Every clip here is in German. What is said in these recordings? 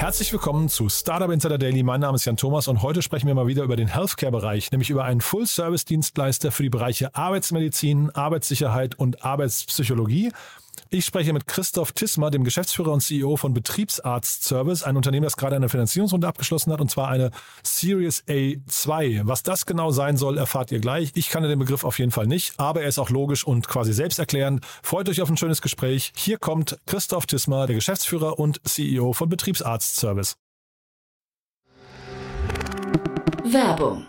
Herzlich willkommen zu Startup Insider Daily. Mein Name ist Jan Thomas und heute sprechen wir mal wieder über den Healthcare-Bereich, nämlich über einen Full-Service-Dienstleister für die Bereiche Arbeitsmedizin, Arbeitssicherheit und Arbeitspsychologie. Ich spreche mit Christoph Tismer, dem Geschäftsführer und CEO von Betriebsarzt Service, ein Unternehmen, das gerade eine Finanzierungsrunde abgeschlossen hat, und zwar eine Series A2. Was das genau sein soll, erfahrt ihr gleich. Ich kannte den Begriff auf jeden Fall nicht, aber er ist auch logisch und quasi selbsterklärend. Freut euch auf ein schönes Gespräch. Hier kommt Christoph Tismer, der Geschäftsführer und CEO von Betriebsarzt Service. Werbung.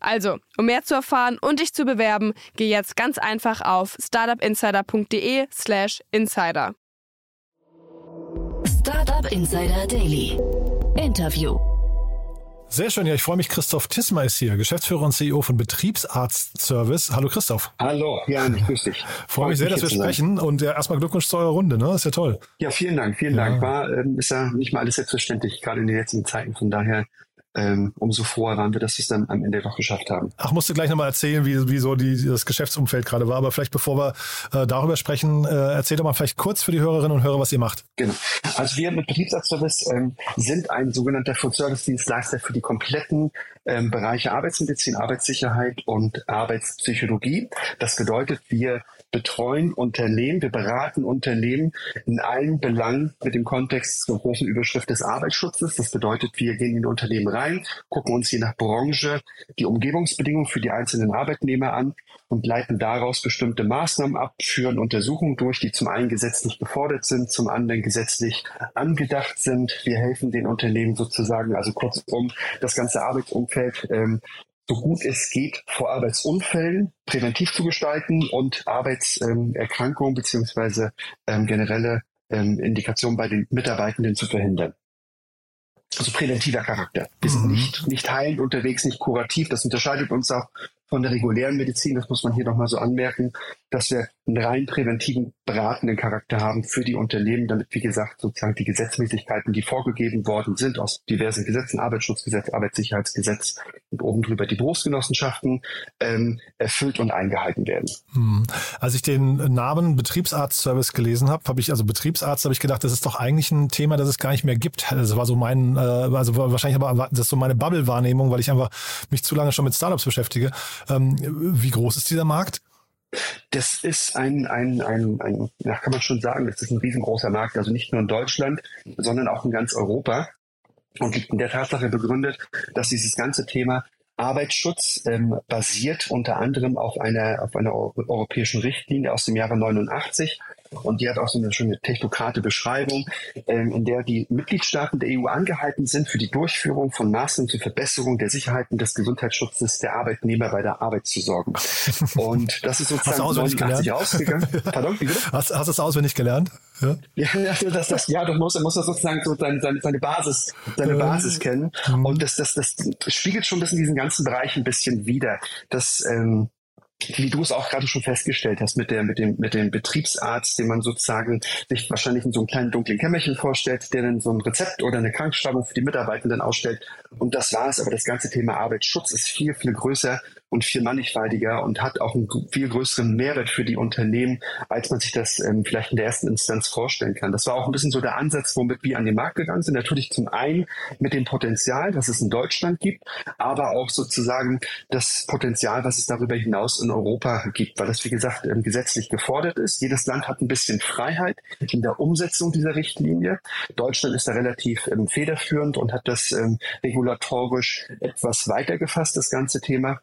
Also, um mehr zu erfahren und dich zu bewerben, geh jetzt ganz einfach auf startupinsider.de/slash insider. Startup Insider Daily. Interview. Sehr schön, ja, ich freue mich. Christoph Tismer ist hier, Geschäftsführer und CEO von Betriebsarzt Service. Hallo Christoph. Hallo, Jan, ich grüße dich. Freue mich sehr, dass wir sprechen und ja, erstmal Glückwunsch zu eurer Runde, ne? Ist ja toll. Ja, vielen Dank, vielen Ja. Dank. War, ähm, ist ja nicht mal alles selbstverständlich, gerade in den jetzigen Zeiten. Von daher ähm, umso froher waren wir, dass wir es dann am Ende doch geschafft haben. Ach, musst du gleich nochmal erzählen, wie, wie so die, das Geschäftsumfeld gerade war. Aber vielleicht bevor wir äh, darüber sprechen, äh, erzähl doch mal vielleicht kurz für die Hörerinnen und Hörer, was ihr macht. Genau. Also wir mit Betriebsarztservice ähm, sind ein sogenannter Full-Service-Dienstleister für die kompletten ähm, Bereiche Arbeitsmedizin, Arbeitssicherheit und Arbeitspsychologie. Das bedeutet, wir betreuen Unternehmen, wir beraten Unternehmen in allen Belangen mit dem Kontext zur großen Überschrift des Arbeitsschutzes. Das bedeutet, wir gehen in Unternehmen rein, gucken uns je nach Branche die Umgebungsbedingungen für die einzelnen Arbeitnehmer an und leiten daraus bestimmte Maßnahmen ab, führen Untersuchungen durch, die zum einen gesetzlich gefordert sind, zum anderen gesetzlich angedacht sind. Wir helfen den Unternehmen sozusagen, also kurzum, das ganze Arbeitsumfeld ähm, so gut es geht vor Arbeitsunfällen präventiv zu gestalten und Arbeitserkrankungen beziehungsweise ähm, generelle ähm, Indikationen bei den Mitarbeitenden zu verhindern. Also präventiver Charakter. Wir sind Mhm. nicht, nicht heilend unterwegs, nicht kurativ. Das unterscheidet uns auch von der regulären Medizin. Das muss man hier nochmal so anmerken, dass wir einen rein präventiven, beratenden Charakter haben für die Unternehmen, damit, wie gesagt, sozusagen die Gesetzmäßigkeiten, die vorgegeben worden sind aus diversen Gesetzen, Arbeitsschutzgesetz, Arbeitssicherheitsgesetz und oben drüber die Berufsgenossenschaften, ähm, erfüllt und eingehalten werden. Hm. Als ich den Namen Betriebsarzt-Service gelesen habe, habe ich, also Betriebsarzt, habe ich gedacht, das ist doch eigentlich ein Thema, das es gar nicht mehr gibt. Das war so mein, äh, also wahrscheinlich aber das ist so meine Bubble-Wahrnehmung, weil ich einfach mich zu lange schon mit Startups beschäftige. Ähm, wie groß ist dieser Markt? Das ist ein, ein, ein, ein, ja, kann man schon sagen, das ist ein riesengroßer Markt, also nicht nur in Deutschland, sondern auch in ganz Europa und liegt in der Tatsache begründet, dass dieses ganze Thema Arbeitsschutz ähm, basiert unter anderem auf einer, auf einer eu- europäischen Richtlinie aus dem Jahre 89 und die hat auch so eine schöne technokrate Beschreibung, ähm, in der die Mitgliedstaaten der EU angehalten sind, für die Durchführung von Maßnahmen zur Verbesserung der Sicherheit und des Gesundheitsschutzes der Arbeitnehmer bei der Arbeit zu sorgen. Und das ist sozusagen Hast du auswendig 89 gelernt? ausgegangen. Pardon, wie bitte? Hast, hast du es auswendig gelernt? Ja? Ja, das, das, ja, du musst, musst sozusagen so seine, seine, seine Basis, seine Ja. Basis kennen. Mhm. Und das, das, das spiegelt schon das in diesen ganzen Bereich ein bisschen wider. Das, ähm, wie du es auch gerade schon festgestellt hast, mit der, mit dem, mit dem Betriebsarzt, den man sozusagen sich wahrscheinlich in so einem kleinen dunklen Kämmerchen vorstellt, der dann so ein Rezept oder eine Krankschreibung für die Mitarbeitenden ausstellt. Und das war's. Aber das ganze Thema Arbeitsschutz ist viel, viel größer und viel mannigfaltiger und hat auch einen viel größeren Mehrwert für die Unternehmen, als man sich das ähm, vielleicht in der ersten Instanz vorstellen kann. Das war auch ein bisschen so der Ansatz, womit wir an den Markt gegangen sind. Natürlich zum einen mit dem Potenzial, das es in Deutschland gibt, aber auch sozusagen das Potenzial, was es darüber hinaus in Europa gibt, weil das, wie gesagt, ähm, gesetzlich gefordert ist. Jedes Land hat ein bisschen Freiheit in der Umsetzung dieser Richtlinie. Deutschland ist da relativ ähm, federführend und hat das ähm, regulatorisch etwas weiter gefasst, das ganze Thema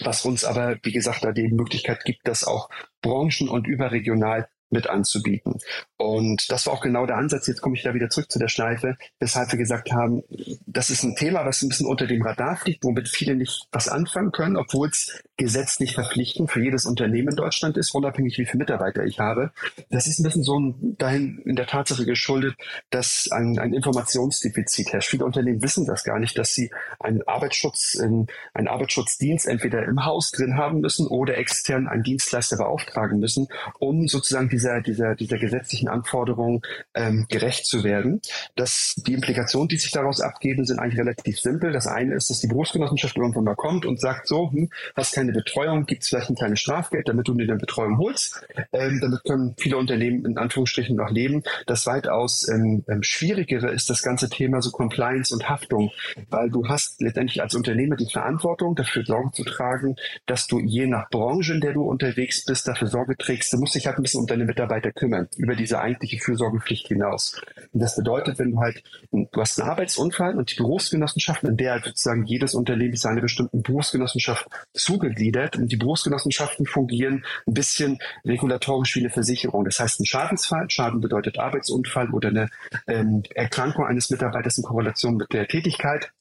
was uns aber, wie gesagt, da die Möglichkeit gibt, das auch branchen- und überregional mit anzubieten. Und das war auch genau der Ansatz. Jetzt komme ich da wieder zurück zu der Schleife, weshalb wir gesagt haben, das ist ein Thema, was ein bisschen unter dem Radar fliegt, womit viele nicht was anfangen können, obwohl es gesetzlich verpflichtend für jedes Unternehmen in Deutschland ist, unabhängig wie viele Mitarbeiter ich habe. Das ist ein bisschen so ein, dahin in der Tatsache geschuldet, dass ein, ein Informationsdefizit herrscht. Viele Unternehmen wissen das gar nicht, dass sie einen Arbeitsschutz, einen Arbeitsschutzdienst entweder im Haus drin haben müssen oder extern einen Dienstleister beauftragen müssen, um sozusagen dieser, dieser, dieser gesetzlichen Anforderungen ähm, gerecht zu werden. Das, die Implikationen, die sich daraus abgeben, sind eigentlich relativ simpel. Das eine ist, dass die Berufsgenossenschaft irgendwann mal kommt und sagt so, hm, hast keine Betreuung, gibt es vielleicht ein kleines Strafgeld, damit du dir eine Betreuung holst. Ähm, damit können viele Unternehmen in Anführungsstrichen noch leben. Das weitaus ähm, ähm, schwierigere ist das ganze Thema so Compliance und Haftung, weil du hast letztendlich als Unternehmer die Verantwortung, dafür Sorge zu tragen, dass du je nach Branche, in der du unterwegs bist, dafür Sorge trägst. Du musst dich halt ein bisschen um deine Mitarbeiter kümmern, über diese eigentliche Fürsorgepflicht hinaus. Und das bedeutet, wenn du halt, du hast einen Arbeitsunfall und die Berufsgenossenschaften, in der halt sozusagen jedes Unternehmen ist einer bestimmten Berufsgenossenschaft zugegliedert und die Berufsgenossenschaften fungieren ein bisschen regulatorisch wie eine Versicherung. Das heißt, ein Schadensfall, Schaden bedeutet Arbeitsunfall oder eine ähm, Erkrankung eines Mitarbeiters in Korrelation mit der Tätigkeit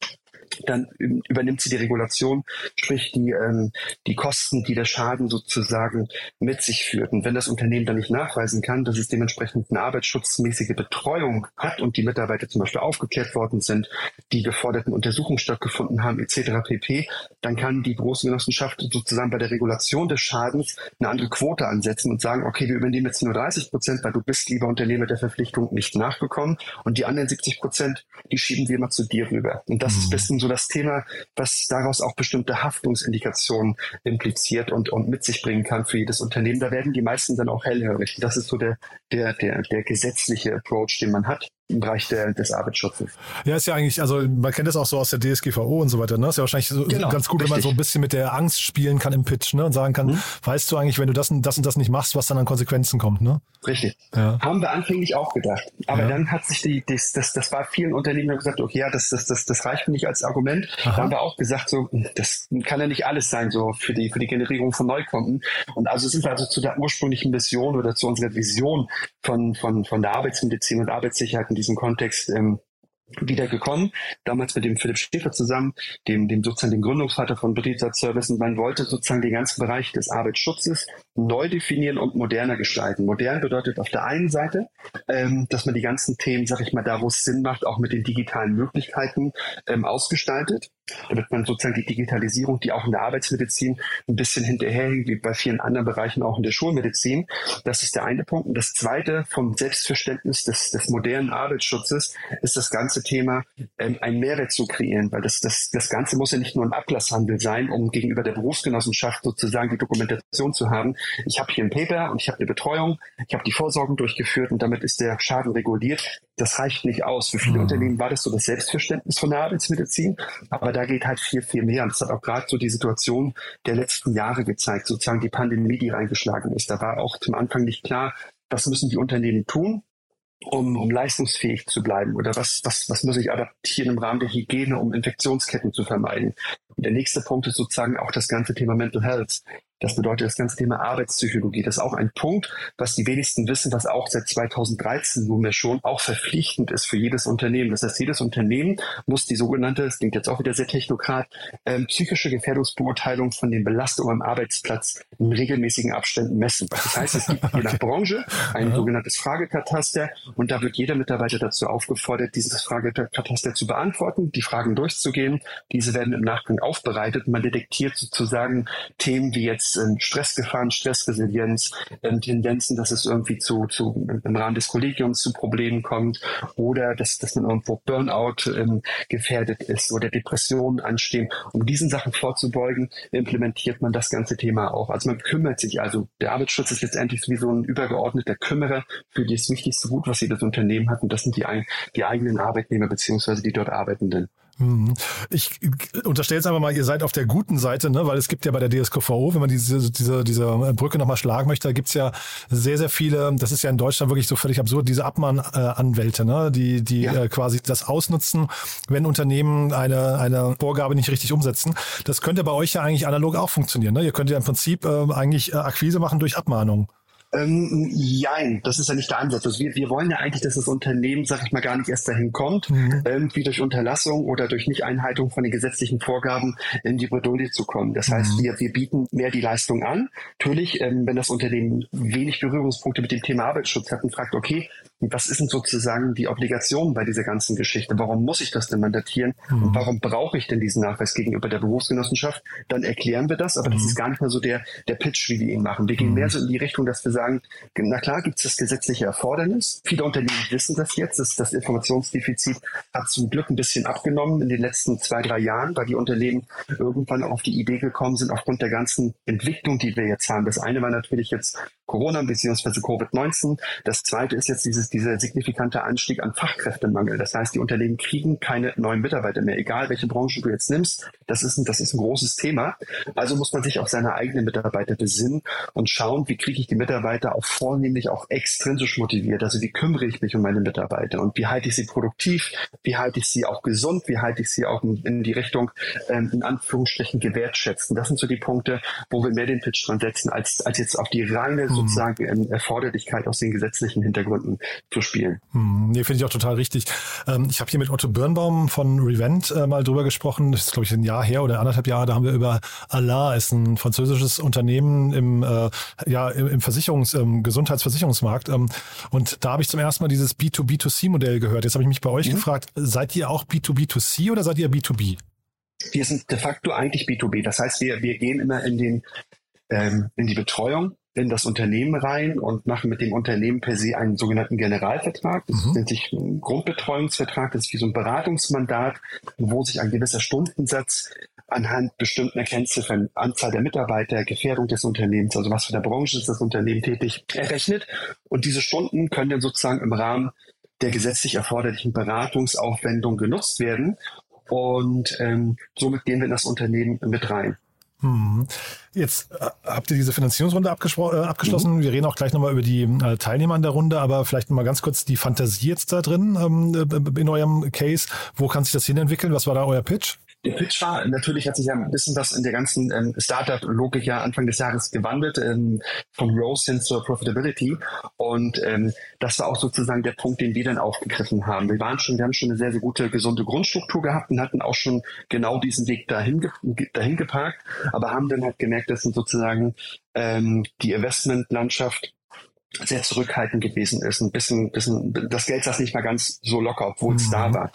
dann übernimmt sie die Regulation, sprich die, ähm, die Kosten, die der Schaden sozusagen mit sich führt. Und wenn das Unternehmen dann nicht nachweisen kann, dass es dementsprechend eine arbeitsschutzmäßige Betreuung hat und die Mitarbeiter zum Beispiel aufgeklärt worden sind, die geforderten Untersuchungen stattgefunden haben, etc. pp., dann kann die Berufsgenossenschaft sozusagen bei der Regulation des Schadens eine andere Quote ansetzen und sagen, okay, wir übernehmen jetzt nur 30 Prozent, weil du bist, lieber Unternehmer, der Verpflichtung nicht nachgekommen und die anderen 70 Prozent, die schieben wir mal zu dir rüber. Und das mhm. ist ein bisschen so das Thema, was daraus auch bestimmte Haftungsindikationen impliziert und, und mit sich bringen kann für jedes Unternehmen. Da werden die meisten dann auch hellhörig. Das ist so der, der, der, der gesetzliche Approach, den man hat im Bereich der, des Arbeitsschutzes. Ja, ist ja eigentlich, also man kennt das auch so aus der DSGVO und so weiter. Ne? Ist ja wahrscheinlich so, genau, ganz gut, richtig. wenn man so ein bisschen mit der Angst spielen kann im Pitch ne? und sagen kann, mhm. weißt du eigentlich, wenn du das und das und das nicht machst, was dann an Konsequenzen kommt. Ne? Richtig. Ja. Haben wir anfänglich auch gedacht. Aber ja. dann hat sich die, das, das, das war vielen Unternehmen gesagt, okay, ja, das, das, das, das reicht mir nicht als Argument. Aha. Da haben wir auch gesagt, so, das kann ja nicht alles sein, so für die, für die Generierung von Neukunden. Und also sind wir also zu der ursprünglichen Mission oder zu unserer Vision von, von, von der Arbeitsmedizin und Arbeitssicherheit in diesem Kontext ähm, wieder gekommen, damals mit dem Philipp Schäfer zusammen, dem, dem sozusagen dem Gründungsvater von Betriebsratsservice und man wollte sozusagen den ganzen Bereich des Arbeitsschutzes neu definieren und moderner gestalten. Modern bedeutet auf der einen Seite, ähm, dass man die ganzen Themen, sag ich mal, da wo es Sinn macht, auch mit den digitalen Möglichkeiten ähm, ausgestaltet damit man sozusagen die Digitalisierung, die auch in der Arbeitsmedizin ein bisschen hinterherhängt, wie bei vielen anderen Bereichen auch in der Schulmedizin. Das ist der eine Punkt. Und das zweite vom Selbstverständnis des, des modernen Arbeitsschutzes ist das ganze Thema, ähm, einen Mehrwert zu kreieren, weil das, das, das Ganze muss ja nicht nur ein Ablasshandel sein, um gegenüber der Berufsgenossenschaft sozusagen die Dokumentation zu haben. Ich habe hier ein Paper und ich habe eine Betreuung, ich habe die Vorsorgen durchgeführt und damit ist der Schaden reguliert. Das reicht nicht aus. Für viele mhm. Unternehmen war das so das Selbstverständnis von der Arbeitsmedizin, aber da geht halt viel, viel mehr. Und das hat auch gerade so die Situation der letzten Jahre gezeigt, sozusagen die Pandemie, die reingeschlagen ist. Da war auch zum Anfang nicht klar, was müssen die Unternehmen tun, um, um leistungsfähig zu bleiben? Oder was, was, was muss ich adaptieren im Rahmen der Hygiene, um Infektionsketten zu vermeiden? Und der nächste Punkt ist sozusagen auch das ganze Thema Mental Health. Das bedeutet das ganze Thema Arbeitspsychologie. Das ist auch ein Punkt, was die wenigsten wissen, was auch seit 2013 nunmehr schon auch verpflichtend ist für jedes Unternehmen. Das heißt, jedes Unternehmen muss die sogenannte, das klingt jetzt auch wieder sehr technokrat, ähm, psychische Gefährdungsbeurteilung von den Belastungen am Arbeitsplatz in regelmäßigen Abständen messen. Das heißt, es gibt je nach Branche ein ja. sogenanntes Fragekataster und da wird jeder Mitarbeiter dazu aufgefordert, dieses Fragekataster zu beantworten, die Fragen durchzugehen. Diese werden im Nachgang aufbereitet. Man detektiert sozusagen Themen wie jetzt ähm, Stressgefahren, Stressresilienz, ähm, Tendenzen, dass es irgendwie zu, zu im Rahmen des Kollegiums zu Problemen kommt oder dass, dass man irgendwo Burnout ähm, gefährdet ist oder Depressionen anstehen. Um diesen Sachen vorzubeugen, implementiert man das ganze Thema auch. Also man kümmert sich, also der Arbeitsschutz ist letztendlich wie so ein übergeordneter Kümmerer für das wichtigste Gut, was jedes Unternehmen hat und das sind die, die eigenen Arbeitnehmer beziehungsweise die dort Arbeitenden. Mhm. Ich unterstelle jetzt einfach mal, ihr seid auf der guten Seite, ne? weil es gibt ja bei der DSGVO, wenn man diese, diese, diese Brücke nochmal schlagen möchte, da gibt's ja sehr, sehr viele, das ist ja in Deutschland wirklich so völlig absurd, diese Abmahnanwälte, ne? die, die ja. äh, quasi das ausnutzen, wenn Unternehmen eine, eine Vorgabe nicht richtig umsetzen. Das könnte bei euch ja eigentlich analog auch funktionieren. Ne? Ihr könnt ja im Prinzip äh, eigentlich Akquise machen durch Abmahnung. Ähm, jein, das ist ja nicht der Ansatz. Also wir, wir wollen ja eigentlich, dass das Unternehmen, sag ich mal, gar nicht erst dahin kommt, mhm. irgendwie durch Unterlassung oder durch Nicht-Einhaltung von den gesetzlichen Vorgaben in die Bredouille zu kommen. Das mhm. heißt, wir, wir bieten mehr die Leistung an. Natürlich, ähm, wenn das Unternehmen wenig Berührungspunkte mit dem Thema Arbeitsschutz hat und fragt, okay, was ist denn sozusagen die Obligation bei dieser ganzen Geschichte? Warum muss ich das denn mandatieren? Mhm. Und warum brauche ich denn diesen Nachweis gegenüber der Berufsgenossenschaft? Dann erklären wir das, aber das mhm. ist gar nicht mehr so der, der Pitch, wie wir ihn machen. Wir gehen mhm. mehr so in die Richtung, dass wir sagen, sagen, na klar gibt es das gesetzliche Erfordernis. Viele Unternehmen wissen das jetzt. Das, das Informationsdefizit hat zum Glück ein bisschen abgenommen in den letzten zwei, drei Jahren, weil die Unternehmen irgendwann auf die Idee gekommen sind, aufgrund der ganzen Entwicklung, die wir jetzt haben. Das eine war natürlich jetzt Corona bzw. Covid-19. Das zweite ist jetzt dieses, dieser signifikante Anstieg an Fachkräftemangel. Das heißt, die Unternehmen kriegen keine neuen Mitarbeiter mehr, egal welche Branche du jetzt nimmst. Das ist ein, das ist ein großes Thema. Also muss man sich auf seine eigenen Mitarbeiter besinnen und schauen, wie kriege ich die Mitarbeiter auch vornehmlich auch extrinsisch motiviert. Also wie kümmere ich mich um meine Mitarbeiter und wie halte ich sie produktiv, wie halte ich sie auch gesund, wie halte ich sie auch in, in die Richtung ähm, in Anführungsstrichen gewertschätzen. Das sind so die Punkte, wo wir mehr den Pitch dran setzen, als, als jetzt auf die reine hm. sozusagen ähm, Erforderlichkeit aus den gesetzlichen Hintergründen zu spielen. Hm, nee, finde ich auch total richtig. Ähm, ich habe hier mit Otto Birnbaum von Revent äh, mal drüber gesprochen. Das ist, glaube ich, ein Jahr her oder anderthalb Jahre. Da haben wir über Allah, ist ein französisches Unternehmen im, äh, ja, im, im Versicherungs-, im Gesundheitsversicherungsmarkt. Ähm, und da habe ich zum ersten Mal dieses B2B2C-Modell gehört. Jetzt habe ich mich bei euch mhm. gefragt, seid ihr auch B2B2C oder seid ihr B2B? Wir sind de facto eigentlich B2B. Das heißt, wir, wir gehen immer in den ähm, in die Betreuung in das Unternehmen rein und machen mit dem Unternehmen per se einen sogenannten Generalvertrag. Das mhm. nennt sich ein Grundbetreuungsvertrag. Das ist wie so ein Beratungsmandat, wo sich ein gewisser Stundensatz anhand bestimmter Kennziffern, Anzahl der Mitarbeiter, Gefährdung des Unternehmens, also was für eine Branche ist das Unternehmen tätig, errechnet. Und diese Stunden können dann sozusagen im Rahmen der gesetzlich erforderlichen Beratungsaufwendung genutzt werden. Und ähm, somit gehen wir in das Unternehmen mit rein. Hm. Jetzt äh, habt ihr diese Finanzierungsrunde äh, abgeschlossen. Mhm. Wir reden auch gleich nochmal über die äh, Teilnehmer an der Runde, aber vielleicht nochmal ganz kurz die Fantasie jetzt da drin ähm, äh, in eurem Case. Wo kann sich das hinentwickeln? Was war da euer Pitch? Der Pitch war, natürlich hat sich ja ein bisschen was in der ganzen ähm, Startup-Logik ja Anfang des Jahres gewandelt, ähm, vom Growth hin zur Profitability. Und ähm, das war auch sozusagen der Punkt, den wir dann aufgegriffen haben. Wir waren schon, wir haben schon eine sehr, sehr gute, gesunde Grundstruktur gehabt und hatten auch schon genau diesen Weg dahin, dahin geparkt, aber haben dann halt gemerkt, dass sozusagen ähm, die Investmentlandschaft sehr zurückhaltend gewesen ist. Ein bisschen, bisschen, das Geld saß nicht mal ganz so locker, obwohl es mhm. da war.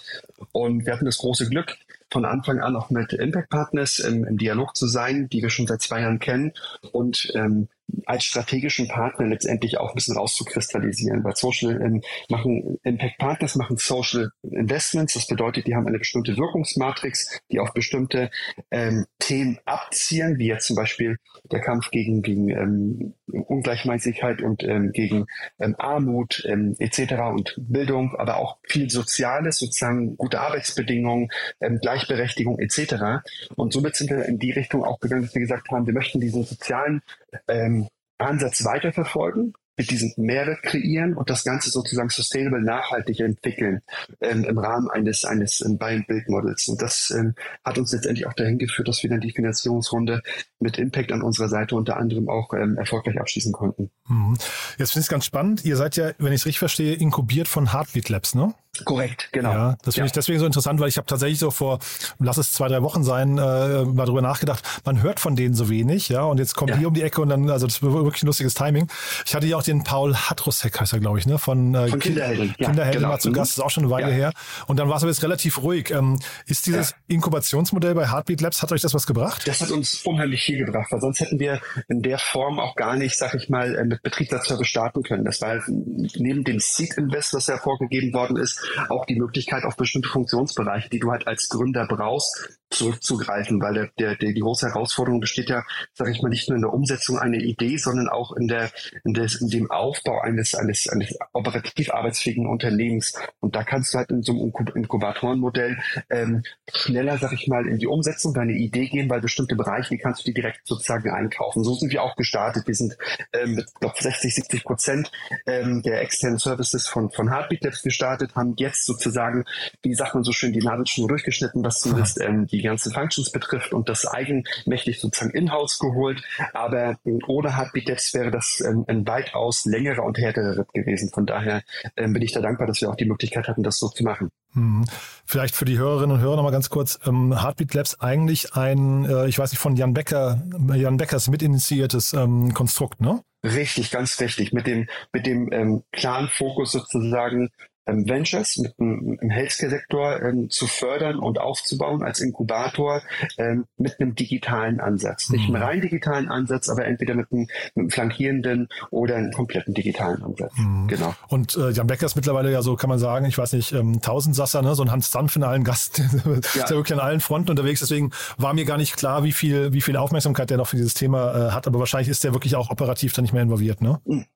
Und wir hatten das große Glück, von Anfang an auch mit Impact Partners im, im Dialog zu sein, die wir schon seit zwei Jahren kennen. Und ähm, als strategischen Partner letztendlich auch ein bisschen rauszukristallisieren. Weil Social ähm, machen, Impact Partners machen Social Investments. Das bedeutet, die haben eine bestimmte Wirkungsmatrix, die auf bestimmte ähm, Themen abzielen, wie jetzt zum Beispiel der Kampf gegen, gegen ähm, Ungleichmäßigkeit und ähm, gegen ähm, Armut ähm, etc. und Bildung, aber auch viel Soziales, sozusagen gute Arbeitsbedingungen, ähm, Gleichberechtigung etc. Und somit sind wir in die Richtung auch gegangen, dass wir gesagt haben, wir möchten diesen sozialen ähm, Ansatz weiterverfolgen, mit diesem Mehrwert kreieren und das Ganze sozusagen sustainable nachhaltig entwickeln ähm, im Rahmen eines eines ähm, Models. Und das ähm, hat uns letztendlich auch dahin geführt, dass wir dann die Finanzierungsrunde mit Impact an unserer Seite unter anderem auch ähm, erfolgreich abschließen konnten. Mhm. Jetzt finde ich es ganz spannend. Ihr seid ja, wenn ich es richtig verstehe, inkubiert von Heartbeat Labs, ne? Korrekt, genau. Ja, das finde ja. ich deswegen so interessant, weil ich habe tatsächlich so vor, lass es zwei, drei Wochen sein, äh, mal drüber nachgedacht, man hört von denen so wenig, ja, und jetzt kommt ja. die um die Ecke und dann, also das war wirklich ein lustiges Timing. Ich hatte ja auch den Paul Hatrusek, heißt er, glaube ich, ne, von, äh, von Kinderhelden. Ja, Kinderhelden genau. mal zu mhm. Gast, ist auch schon eine Weile her. Und dann war es aber jetzt relativ ruhig. Ähm, ist dieses Inkubationsmodell bei Heartbeat Labs, hat euch das was gebracht? Das hat uns unheimlich viel gebracht, weil sonst hätten wir in der Form auch gar nicht, sag ich mal, äh, mit Betriebsservice starten können. Das war neben dem Seed Invest, das ja vorgegeben worden ist, auch die Möglichkeit, auf bestimmte Funktionsbereiche, die du halt als Gründer brauchst, zurückzugreifen, weil der, der, der, die große Herausforderung besteht ja, sage ich mal, nicht nur in der Umsetzung einer Idee, sondern auch in der in, des, in dem Aufbau eines eines eines operativ arbeitsfähigen Unternehmens. Und da kannst du halt in so einem Inkubatorenmodell ähm, schneller, sag ich mal, in die Umsetzung deiner Idee gehen, weil bestimmte Bereiche, die kannst du die direkt sozusagen einkaufen. So sind wir auch gestartet. Wir sind ähm, mit glaub, 60, 70 Prozent ähm, der externen Services von von Heartbeat Labs gestartet, haben jetzt sozusagen, wie sagt man so schön, die Nadel schon durchgeschnitten, was zumindest ähm, die die ganzen Functions betrifft und das eigenmächtig sozusagen in-house geholt. Aber ohne Heartbeat Labs wäre das ähm, ein weitaus längerer und härterer Ritt gewesen. Von daher ähm, bin ich da dankbar, dass wir auch die Möglichkeit hatten, das so zu machen. Mhm. Vielleicht für die Hörerinnen und Hörer nochmal ganz kurz, ähm, Heartbeat Labs eigentlich ein, äh, ich weiß nicht, von Jan Becker, Jan Beckers mitinitiiertes ähm, Konstrukt, ne? Richtig, ganz richtig. Mit dem, mit dem ähm, klaren Fokus sozusagen, Ventures mit dem, im Healthcare-Sektor ähm, zu fördern und aufzubauen als Inkubator ähm, mit einem digitalen Ansatz. Nicht einen mhm. rein digitalen Ansatz, aber entweder mit einem, mit einem flankierenden oder einem kompletten digitalen Ansatz. Mhm. Genau. Und äh, Jan Becker ist mittlerweile ja so, kann man sagen, ich weiß nicht, ähm, Tausendsasser, ne? so ein Hans Zanf in allen Gast, ja. ist ja wirklich an allen Fronten unterwegs. Deswegen war mir gar nicht klar, wie viel, wie viel Aufmerksamkeit der noch für dieses Thema äh, hat. Aber wahrscheinlich ist der wirklich auch operativ da nicht mehr involviert, ne? Mhm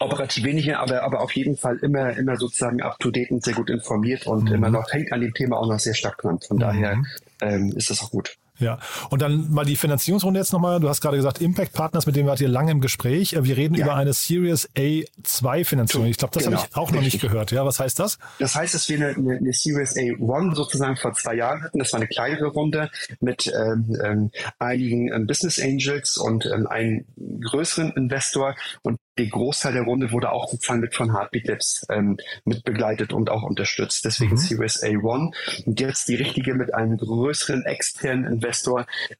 operativ weniger, aber, aber auf jeden Fall immer, immer sozusagen up to date und sehr gut informiert und mhm. immer noch hängt an dem Thema auch noch sehr stark dran. Von mhm. daher ähm, ist das auch gut. Ja, und dann mal die Finanzierungsrunde jetzt nochmal. Du hast gerade gesagt, Impact Partners, mit denen wart ihr lange im Gespräch. Wir reden ja. über eine Series A2 Finanzierung. Ich glaube, das genau. habe ich auch noch nicht gehört. Ja, was heißt das? Das heißt, dass wir eine, eine, eine Series A1 sozusagen vor zwei Jahren hatten. Das war eine kleinere Runde mit ähm, ähm, einigen ähm, Business Angels und ähm, einem größeren Investor. Und der Großteil der Runde wurde auch sozusagen mit von Heartbeat Labs ähm, mit begleitet und auch unterstützt. Deswegen mhm. Series A1. Und jetzt die richtige mit einem größeren externen Investor,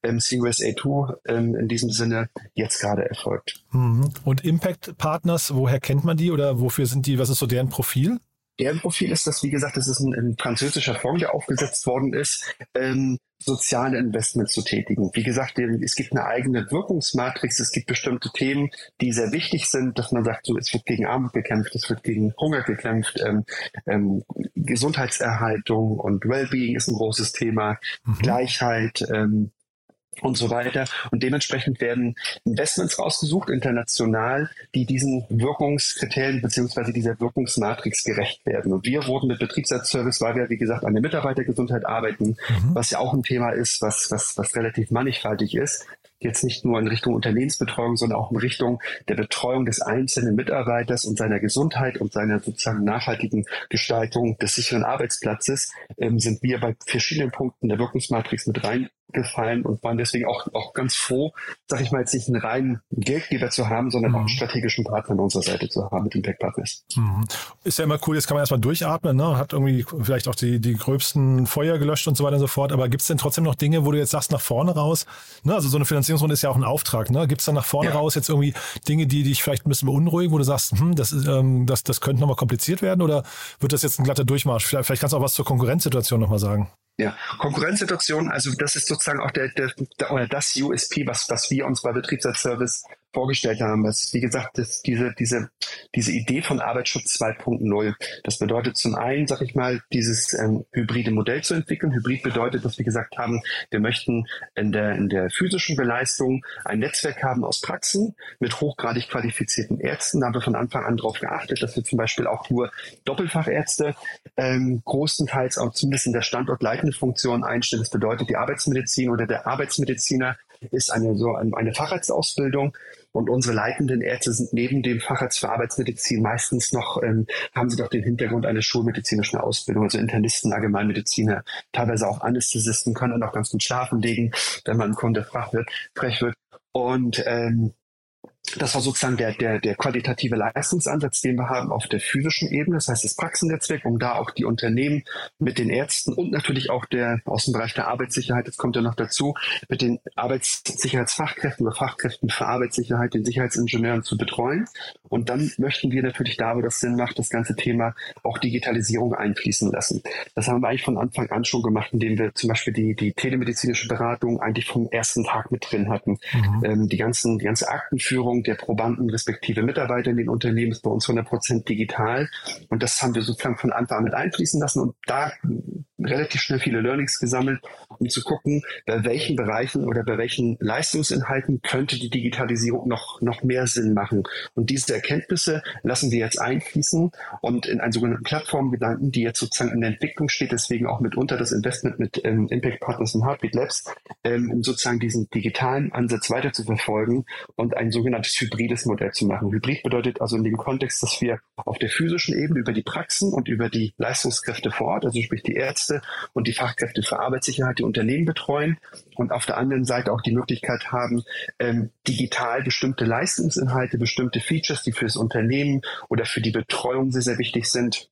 ähm, Series A2 ähm, in diesem Sinne, jetzt gerade erfolgt. Mhm. Und Impact Partners, woher kennt man die oder wofür sind die, was ist so deren Profil? Deren Profil ist das, wie gesagt, das ist ein, ein französischer Fonds, der aufgesetzt worden ist. Ähm, soziale Investments zu tätigen. Wie gesagt, es gibt eine eigene Wirkungsmatrix, es gibt bestimmte Themen, die sehr wichtig sind, dass man sagt, so, es wird gegen Armut gekämpft, es wird gegen Hunger gekämpft, ähm, ähm, Gesundheitserhaltung und Wellbeing ist ein großes Thema, mhm. Gleichheit, ähm, und so weiter. Und dementsprechend werden Investments rausgesucht, international, die diesen Wirkungskriterien beziehungsweise dieser Wirkungsmatrix gerecht werden. Und wir wurden mit Betriebsratsservice, weil wir, wie gesagt, an der Mitarbeitergesundheit arbeiten, mhm. was ja auch ein Thema ist, was, was, was relativ mannigfaltig ist, jetzt nicht nur in Richtung Unternehmensbetreuung, sondern auch in Richtung der Betreuung des einzelnen Mitarbeiters und seiner Gesundheit und seiner sozusagen nachhaltigen Gestaltung des sicheren Arbeitsplatzes, ähm, sind wir bei verschiedenen Punkten der Wirkungsmatrix mit rein gefallen und waren deswegen auch, auch ganz froh, sag ich mal, jetzt nicht einen reinen Geldgeber zu haben, sondern mhm. auch einen strategischen Partner an unserer Seite zu haben mit Impact Partners. Mhm. Ist ja immer cool, jetzt kann man erstmal durchatmen, ne? hat irgendwie vielleicht auch die, die gröbsten Feuer gelöscht und so weiter und so fort, aber gibt es denn trotzdem noch Dinge, wo du jetzt sagst, nach vorne raus, ne? also so eine Finanzierungsrunde ist ja auch ein Auftrag, ne? gibt es dann nach vorne ja. raus jetzt irgendwie Dinge, die dich vielleicht ein bisschen beunruhigen, wo du sagst, hm, das, ist, ähm, das, das könnte nochmal kompliziert werden oder wird das jetzt ein glatter Durchmarsch? Vielleicht, vielleicht kannst du auch was zur Konkurrenzsituation nochmal sagen. Ja, Konkurrenzsituation, also das ist sozusagen auch der, der, der das USP, was, was wir uns bei Betriebsratsservice vorgestellt haben. Das, wie gesagt, das, diese, diese, diese Idee von Arbeitsschutz 2.0. Das bedeutet zum einen, sag ich mal, dieses ähm, hybride Modell zu entwickeln. Hybrid bedeutet, dass wir gesagt haben, wir möchten in der, in der physischen Beleistung ein Netzwerk haben aus Praxen mit hochgradig qualifizierten Ärzten. Da haben wir von Anfang an darauf geachtet, dass wir zum Beispiel auch nur Doppelfachärzte ähm, großenteils auch zumindest in der standortleitenden Funktion einstellen. Das bedeutet, die Arbeitsmedizin oder der Arbeitsmediziner ist eine so eine Facharztausbildung und unsere leitenden Ärzte sind neben dem Facharzt für Arbeitsmedizin meistens noch, ähm, haben sie doch den Hintergrund einer schulmedizinischen Ausbildung, also Internisten, Allgemeinmediziner, teilweise auch Anästhesisten können dann auch ganz gut schlafen legen, wenn man Kunde frech wird, frech wird. Und ähm, das war sozusagen der, der, der qualitative Leistungsansatz, den wir haben auf der physischen Ebene, das heißt das Praxennetzwerk, um da auch die Unternehmen mit den Ärzten und natürlich auch der aus dem Bereich der Arbeitssicherheit, das kommt ja noch dazu, mit den Arbeitssicherheitsfachkräften oder Fachkräften für Arbeitssicherheit, den Sicherheitsingenieuren zu betreuen. Und dann möchten wir natürlich da, wo das Sinn macht, das ganze Thema auch Digitalisierung einfließen lassen. Das haben wir eigentlich von Anfang an schon gemacht, indem wir zum Beispiel die, die telemedizinische Beratung eigentlich vom ersten Tag mit drin hatten. Mhm. Ähm, die ganzen, die ganze Aktenführung, der Probanden respektive Mitarbeiter in den Unternehmen ist bei uns 100 Prozent digital. Und das haben wir sozusagen von Anfang an mit einfließen lassen. Und da relativ schnell viele Learnings gesammelt, um zu gucken, bei welchen Bereichen oder bei welchen Leistungsinhalten könnte die Digitalisierung noch, noch mehr Sinn machen. Und diese Erkenntnisse lassen wir jetzt einfließen und in einen sogenannten Plattformgedanken, die jetzt sozusagen in der Entwicklung steht, deswegen auch mitunter das Investment mit ähm, Impact Partners und Heartbeat Labs, ähm, um sozusagen diesen digitalen Ansatz weiter zu verfolgen und ein sogenanntes hybrides Modell zu machen. Hybrid bedeutet also in dem Kontext, dass wir auf der physischen Ebene über die Praxen und über die Leistungskräfte vor Ort, also sprich die Ärzte und die Fachkräfte für Arbeitssicherheit, die Unternehmen betreuen und auf der anderen Seite auch die Möglichkeit haben, ähm, digital bestimmte Leistungsinhalte, bestimmte Features, die für das Unternehmen oder für die Betreuung sehr, sehr wichtig sind,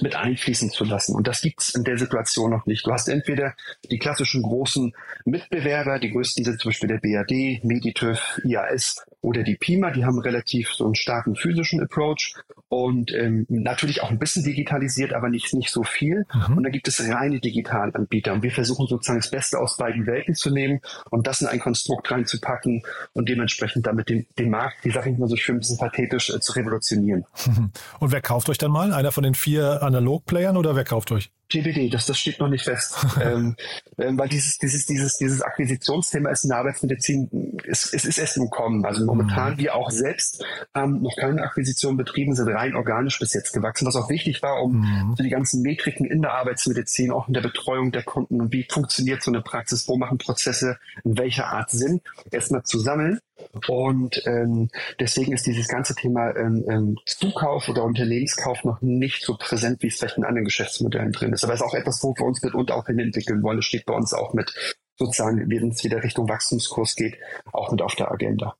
mit einfließen zu lassen. Und das gibt's in der Situation noch nicht. Du hast entweder die klassischen großen Mitbewerber, die größten sind zum Beispiel der BAD, Meditüv, IAS oder die PIMA, die haben relativ so einen starken physischen Approach und ähm, natürlich auch ein bisschen digitalisiert, aber nicht, nicht so viel. Mhm. Und dann gibt es reine Digitalanbieter. Und wir versuchen sozusagen das Beste aus beiden Welten zu nehmen und das in ein Konstrukt reinzupacken und dementsprechend damit den, den Markt, wie sage ich mal so schön, ein bisschen pathetisch äh, zu revolutionieren. Und wer kauft euch dann mal? Einer von den vier Analog-Playern oder wer kauft euch? TBD, das, das steht noch nicht fest. ähm, ähm, weil dieses, dieses, dieses, dieses Akquisitionsthema ist in der Arbeitsmedizin, es, es ist erst im Kommen. Also momentan, mhm. wir auch selbst haben noch keine Akquisition betrieben, sind rein organisch bis jetzt gewachsen, was auch wichtig war, um mhm. so die ganzen Metriken in der Arbeitsmedizin, auch in der Betreuung der Kunden und wie funktioniert so eine Praxis, wo machen Prozesse in welcher Art Sinn, erstmal zu sammeln. Und ähm, deswegen ist dieses ganze Thema ähm, ähm, Zukauf oder Unternehmenskauf noch nicht so präsent, wie es vielleicht in anderen Geschäftsmodellen drin ist. Aber es ist auch etwas, wo wir uns mitunter auch hin entwickeln wollen. Es steht bei uns auch mit sozusagen, wenn es wieder Richtung Wachstumskurs geht, auch mit auf der Agenda.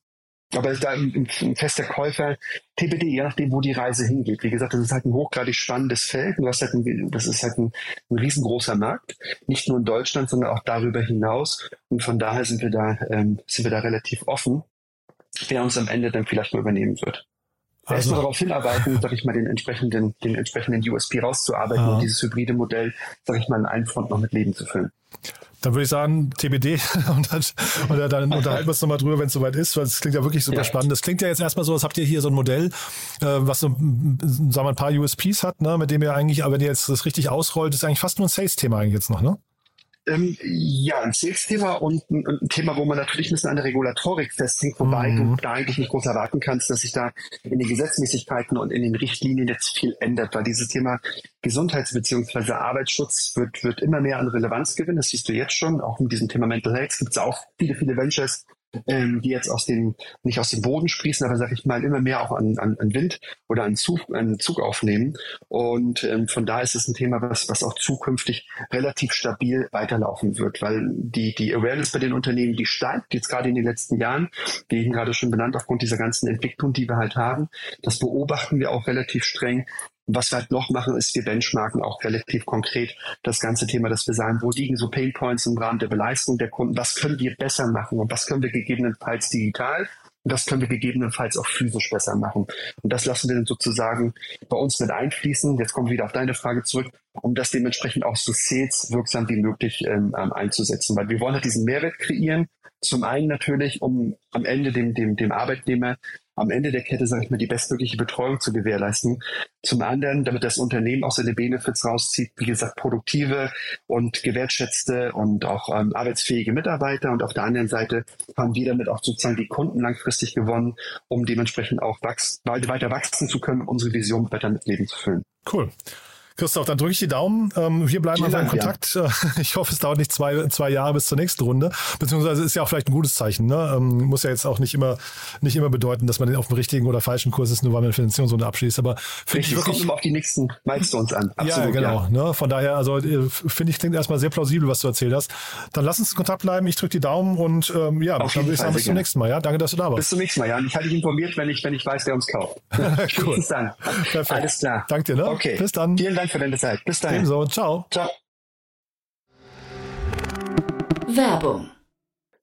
Aber da ein fester Käufer, TBD, je nachdem, wo die Reise hingeht. Wie gesagt, das ist halt ein hochgradig spannendes Feld. Du hast halt ein, das ist halt ein, ein, riesengroßer Markt. Nicht nur in Deutschland, sondern auch darüber hinaus. Und von daher sind wir da, ähm, sind wir da relativ offen, wer uns am Ende dann vielleicht mal übernehmen wird. Also, darauf hinarbeiten, sag ich mal, den entsprechenden, den entsprechenden USP rauszuarbeiten ja. und dieses hybride Modell, sag ich mal, in einen Front noch mit Leben zu füllen. Dann würde ich sagen, TBD und dann, oder dann unterhalten wir uns nochmal drüber, wenn es soweit ist, weil es klingt ja wirklich super ja. spannend. Das klingt ja jetzt erstmal so, als habt ihr hier so ein Modell, äh, was so, sagen wir, ein paar USPs hat, ne, mit dem ihr eigentlich, aber wenn ihr jetzt das richtig ausrollt, ist eigentlich fast nur ein Sales-Thema eigentlich jetzt noch, ne? Ähm, ja, ein Sales-Thema und ein, ein, Thema, wo man natürlich ein bisschen an der Regulatorik festhängt, wobei mhm. du da eigentlich nicht groß erwarten kannst, dass sich da in den Gesetzmäßigkeiten und in den Richtlinien jetzt viel ändert, weil dieses Thema Gesundheits- bzw. Arbeitsschutz wird, wird immer mehr an Relevanz gewinnen. Das siehst du jetzt schon. Auch mit diesem Thema Mental Health gibt es auch viele, viele Ventures, ähm, die jetzt aus dem, nicht aus dem Boden sprießen, aber sag ich mal, immer mehr auch an, an, an Wind oder an Zug, an Zug aufnehmen. Und ähm, von da ist es ein Thema, was, was auch zukünftig relativ stabil weiterlaufen wird, weil die, die Awareness bei den Unternehmen, die steigt jetzt gerade in den letzten Jahren, wie eben gerade schon benannt, aufgrund dieser ganzen Entwicklung, die wir halt haben. Das beobachten wir auch relativ streng. Was wir halt noch machen, ist, wir benchmarken auch relativ konkret das ganze Thema, dass wir sagen, wo liegen so Painpoints im Rahmen der Beleistung der Kunden, was können wir besser machen und was können wir gegebenenfalls digital und das können wir gegebenenfalls auch physisch besser machen. Und das lassen wir dann sozusagen bei uns mit einfließen. Jetzt kommen wir wieder auf deine Frage zurück, um das dementsprechend auch so sales wirksam wie möglich ähm, ähm einzusetzen. Weil wir wollen halt diesen Mehrwert kreieren. Zum einen natürlich, um am Ende dem, dem, dem Arbeitnehmer am Ende der Kette, sage ich mal, die bestmögliche Betreuung zu gewährleisten. Zum anderen, damit das Unternehmen auch seine Benefits rauszieht, wie gesagt, produktive und gewertschätzte und auch ähm, arbeitsfähige Mitarbeiter. Und auf der anderen Seite haben wir damit auch sozusagen die Kunden langfristig gewonnen, um dementsprechend auch wachs weiter wachsen zu können, unsere Vision weiter mit Leben zu füllen. Cool. Christoph, dann drücke ich die Daumen. Ähm, wir bleiben einfach in Kontakt. Ja. Ich hoffe, es dauert nicht zwei, zwei Jahre bis zur nächsten Runde. Beziehungsweise ist ja auch vielleicht ein gutes Zeichen. Ne? Ähm, muss ja jetzt auch nicht immer, nicht immer bedeuten, dass man auf dem richtigen oder falschen Kurs ist, nur weil man eine Finanzierungsrunde abschließt. Aber finde ich wirklich. Kommt auf die nächsten Milestones an. Absolut, ja, genau. Ja. Ne? Von daher, also äh, finde ich, klingt erstmal sehr plausibel, was du erzählt hast. Dann lass uns in Kontakt bleiben. Ich drücke die Daumen und ähm, ja, auf dann würde ich sagen, bis zum nächsten Mal. Ja, danke, dass du da warst. Bis zum nächsten Mal, ja. Und ich halte dich informiert, wenn ich, wenn ich weiß, wer uns kauft. cool. Bis dann. Perfekt. Alles klar. Danke dir, ne? Okay. Bis dann. Vielen Dank für deine Zeit. Bis dahin. Ebenso. Ciao. Ciao. Werbung.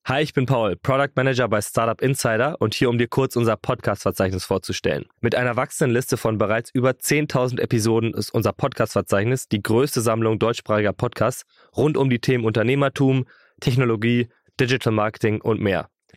Hi, ich bin Paul, Product Manager bei Startup Insider und hier, um dir kurz unser Podcast-Verzeichnis vorzustellen. Mit einer wachsenden Liste von bereits über 10.000 Episoden ist unser Podcast-Verzeichnis die größte Sammlung deutschsprachiger Podcasts rund um die Themen Unternehmertum, Technologie, Digital Marketing und mehr.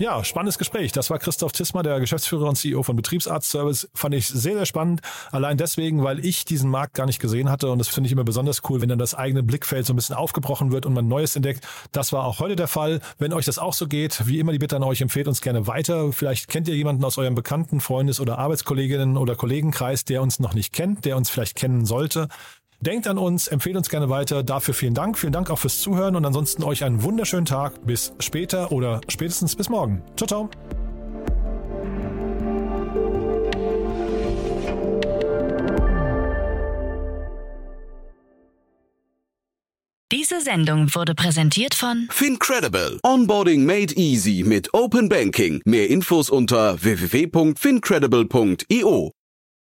Ja, spannendes Gespräch. Das war Christoph Tismer, der Geschäftsführer und CEO von Betriebsarztservice. Fand ich sehr, sehr spannend. Allein deswegen, weil ich diesen Markt gar nicht gesehen hatte. Und das finde ich immer besonders cool, wenn dann das eigene Blickfeld so ein bisschen aufgebrochen wird und man Neues entdeckt. Das war auch heute der Fall. Wenn euch das auch so geht, wie immer die Bitte an euch, empfehlt uns gerne weiter. Vielleicht kennt ihr jemanden aus eurem bekannten Freundes- oder Arbeitskolleginnen oder Kollegenkreis, der uns noch nicht kennt, der uns vielleicht kennen sollte. Denkt an uns, empfehlt uns gerne weiter. Dafür vielen Dank. Vielen Dank auch fürs Zuhören und ansonsten euch einen wunderschönen Tag. Bis später oder spätestens bis morgen. Ciao, ciao. Diese Sendung wurde präsentiert von Fincredible. Onboarding made easy mit Open Banking. Mehr Infos unter www.fincredible.io.